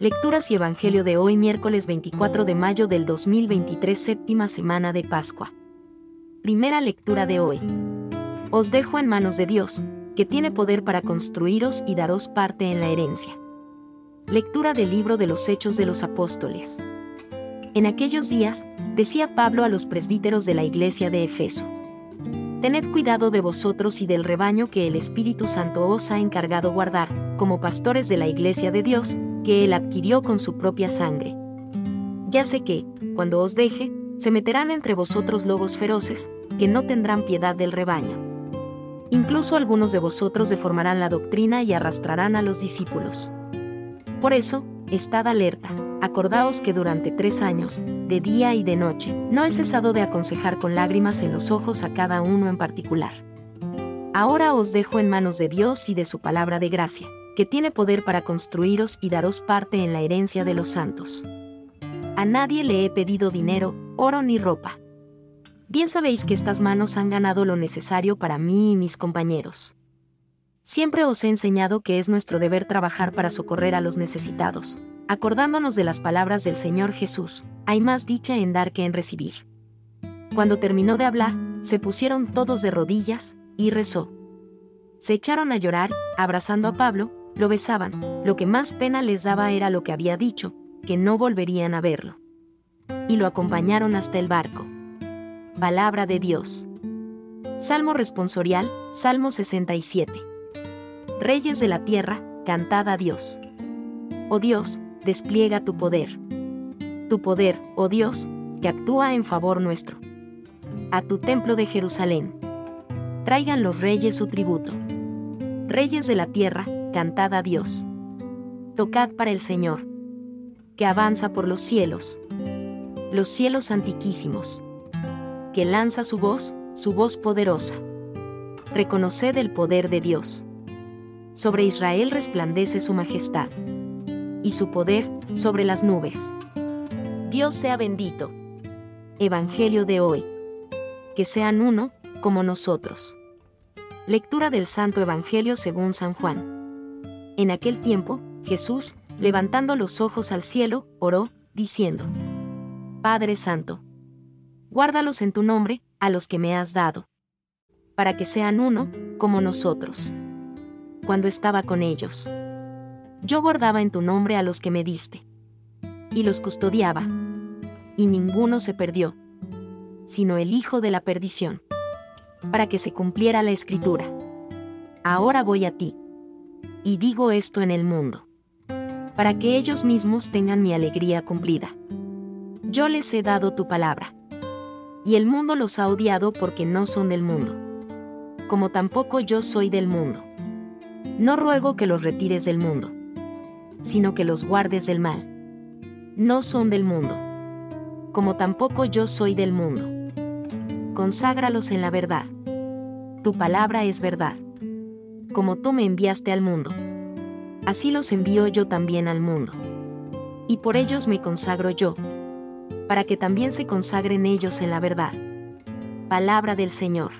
Lecturas y Evangelio de hoy miércoles 24 de mayo del 2023 séptima semana de Pascua. Primera lectura de hoy. Os dejo en manos de Dios, que tiene poder para construiros y daros parte en la herencia. Lectura del libro de los Hechos de los Apóstoles. En aquellos días, decía Pablo a los presbíteros de la iglesia de Efeso. Tened cuidado de vosotros y del rebaño que el Espíritu Santo os ha encargado guardar, como pastores de la iglesia de Dios, que él adquirió con su propia sangre. Ya sé que, cuando os deje, se meterán entre vosotros lobos feroces, que no tendrán piedad del rebaño. Incluso algunos de vosotros deformarán la doctrina y arrastrarán a los discípulos. Por eso, estad alerta, acordaos que durante tres años, de día y de noche, no he cesado de aconsejar con lágrimas en los ojos a cada uno en particular. Ahora os dejo en manos de Dios y de su palabra de gracia que tiene poder para construiros y daros parte en la herencia de los santos. A nadie le he pedido dinero, oro ni ropa. Bien sabéis que estas manos han ganado lo necesario para mí y mis compañeros. Siempre os he enseñado que es nuestro deber trabajar para socorrer a los necesitados, acordándonos de las palabras del Señor Jesús, hay más dicha en dar que en recibir. Cuando terminó de hablar, se pusieron todos de rodillas, y rezó. Se echaron a llorar, abrazando a Pablo, lo besaban, lo que más pena les daba era lo que había dicho, que no volverían a verlo. Y lo acompañaron hasta el barco. Palabra de Dios. Salmo responsorial, Salmo 67. Reyes de la tierra, cantad a Dios. Oh Dios, despliega tu poder. Tu poder, oh Dios, que actúa en favor nuestro. A tu templo de Jerusalén. Traigan los reyes su tributo. Reyes de la tierra, cantad a Dios. Tocad para el Señor, que avanza por los cielos, los cielos antiquísimos, que lanza su voz, su voz poderosa. Reconoced el poder de Dios. Sobre Israel resplandece su majestad, y su poder sobre las nubes. Dios sea bendito. Evangelio de hoy. Que sean uno, como nosotros. Lectura del Santo Evangelio según San Juan. En aquel tiempo, Jesús, levantando los ojos al cielo, oró, diciendo, Padre Santo, guárdalos en tu nombre, a los que me has dado, para que sean uno, como nosotros. Cuando estaba con ellos, yo guardaba en tu nombre a los que me diste, y los custodiaba, y ninguno se perdió, sino el Hijo de la perdición, para que se cumpliera la escritura. Ahora voy a ti y digo esto en el mundo. Para que ellos mismos tengan mi alegría cumplida. Yo les he dado tu palabra. Y el mundo los ha odiado porque no son del mundo. Como tampoco yo soy del mundo. No ruego que los retires del mundo, sino que los guardes del mal. No son del mundo. Como tampoco yo soy del mundo. Conságralos en la verdad. Tu palabra es verdad como tú me enviaste al mundo. Así los envío yo también al mundo. Y por ellos me consagro yo, para que también se consagren ellos en la verdad. Palabra del Señor.